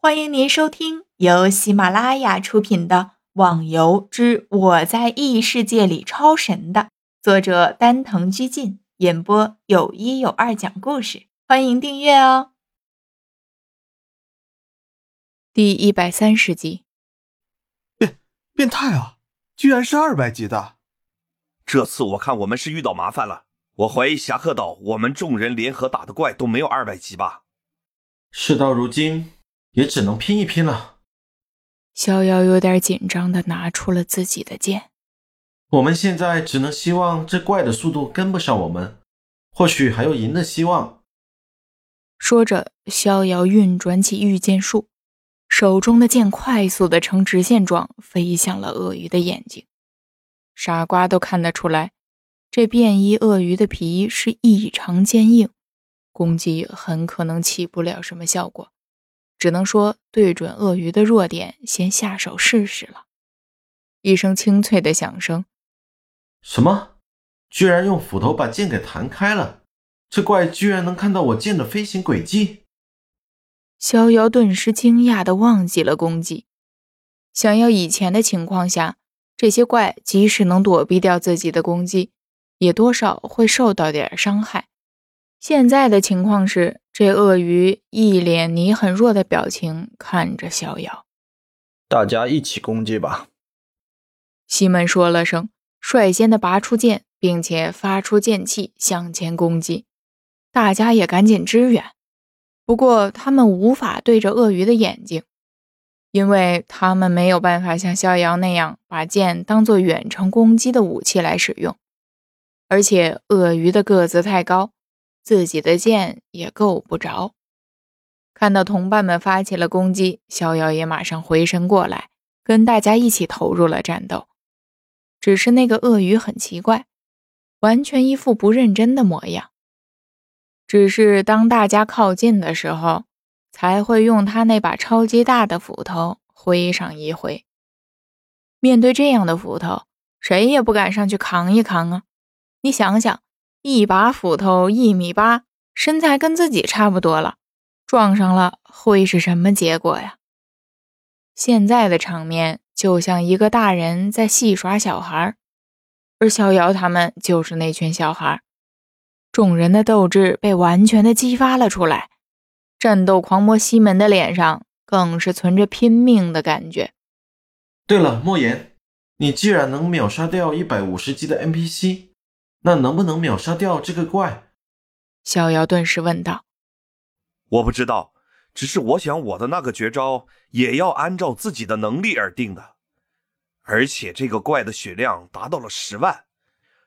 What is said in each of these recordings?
欢迎您收听由喜马拉雅出品的《网游之我在异世界里超神》的作者丹藤居进演播，有一有二讲故事。欢迎订阅哦。第一百三十集，变变态啊！居然是二百级的。这次我看我们是遇到麻烦了。我怀疑侠客岛我们众人联合打的怪都没有二百级吧？事到如今。也只能拼一拼了。逍遥有点紧张的拿出了自己的剑。我们现在只能希望这怪的速度跟不上我们，或许还有赢的希望。说着，逍遥运转起御剑术，手中的剑快速的呈直线状飞向了鳄鱼的眼睛。傻瓜都看得出来，这便衣鳄鱼的皮是异常坚硬，攻击很可能起不了什么效果。只能说对准鳄鱼的弱点，先下手试试了。一声清脆的响声，什么？居然用斧头把剑给弹开了！这怪居然能看到我剑的飞行轨迹！逍遥顿时惊讶的忘记了攻击。想要以前的情况下，这些怪即使能躲避掉自己的攻击，也多少会受到点伤害。现在的情况是，这鳄鱼一脸你很弱的表情看着逍遥。大家一起攻击吧。西门说了声，率先的拔出剑，并且发出剑气向前攻击。大家也赶紧支援。不过他们无法对着鳄鱼的眼睛，因为他们没有办法像逍遥那样把剑当做远程攻击的武器来使用，而且鳄鱼的个子太高。自己的剑也够不着。看到同伴们发起了攻击，逍遥也马上回神过来，跟大家一起投入了战斗。只是那个鳄鱼很奇怪，完全一副不认真的模样。只是当大家靠近的时候，才会用他那把超级大的斧头挥上一挥。面对这样的斧头，谁也不敢上去扛一扛啊！你想想。一把斧头一米八，身材跟自己差不多了，撞上了会是什么结果呀？现在的场面就像一个大人在戏耍小孩，而逍遥他们就是那群小孩。众人的斗志被完全的激发了出来，战斗狂魔西门的脸上更是存着拼命的感觉。对了，莫言，你既然能秒杀掉一百五十级的 NPC。那能不能秒杀掉这个怪？逍遥顿时问道。我不知道，只是我想我的那个绝招也要按照自己的能力而定的。而且这个怪的血量达到了十万，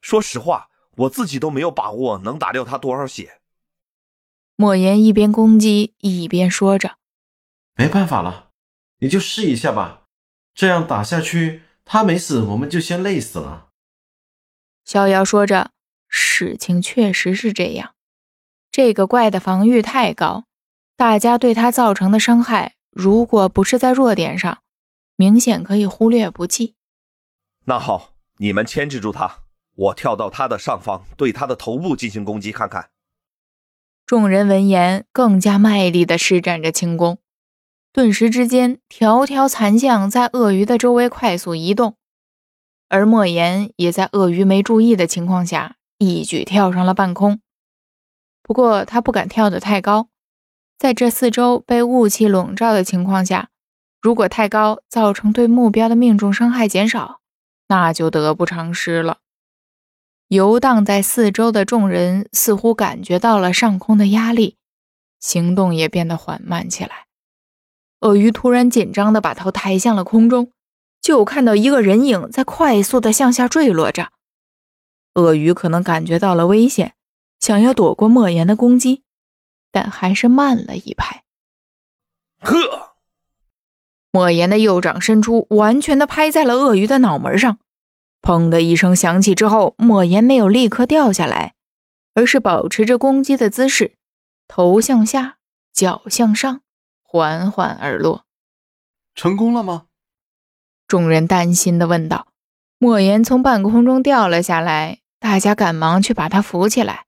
说实话，我自己都没有把握能打掉他多少血。莫言一边攻击一边说着：“没办法了，你就试一下吧。这样打下去，他没死，我们就先累死了。”逍遥说着，事情确实是这样。这个怪的防御太高，大家对他造成的伤害，如果不是在弱点上，明显可以忽略不计。那好，你们牵制住他，我跳到他的上方，对他的头部进行攻击，看看。众人闻言，更加卖力地施展着轻功，顿时之间，条条残像在鳄鱼的周围快速移动。而莫言也在鳄鱼没注意的情况下，一举跳上了半空。不过他不敢跳得太高，在这四周被雾气笼罩的情况下，如果太高，造成对目标的命中伤害减少，那就得不偿失了。游荡在四周的众人似乎感觉到了上空的压力，行动也变得缓慢起来。鳄鱼突然紧张地把头抬向了空中。就看到一个人影在快速的向下坠落着，鳄鱼可能感觉到了危险，想要躲过莫言的攻击，但还是慢了一拍。呵，莫言的右掌伸出，完全的拍在了鳄鱼的脑门上，砰的一声响起之后，莫言没有立刻掉下来，而是保持着攻击的姿势，头向下，脚向上，缓缓而落。成功了吗？众人担心地问道：“莫言从半空中掉了下来，大家赶忙去把他扶起来。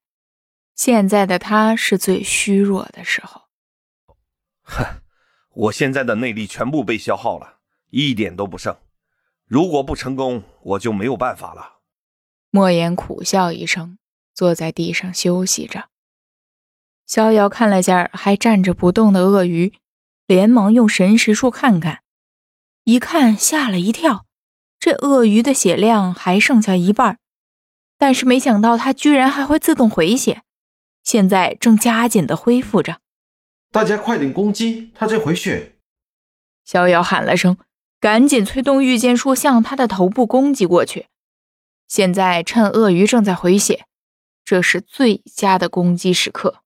现在的他是最虚弱的时候。哼，我现在的内力全部被消耗了，一点都不剩。如果不成功，我就没有办法了。莫言苦笑一声，坐在地上休息着。逍遥看了下还站着不动的鳄鱼，连忙用神识术看看，一看吓了一跳，这鳄鱼的血量还剩下一半，但是没想到它居然还会自动回血，现在正加紧的恢复着。大家快点攻击，它在回血！逍遥喊了声。赶紧催动御剑术向他的头部攻击过去。现在趁鳄鱼正在回血，这是最佳的攻击时刻。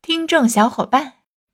听众小伙伴，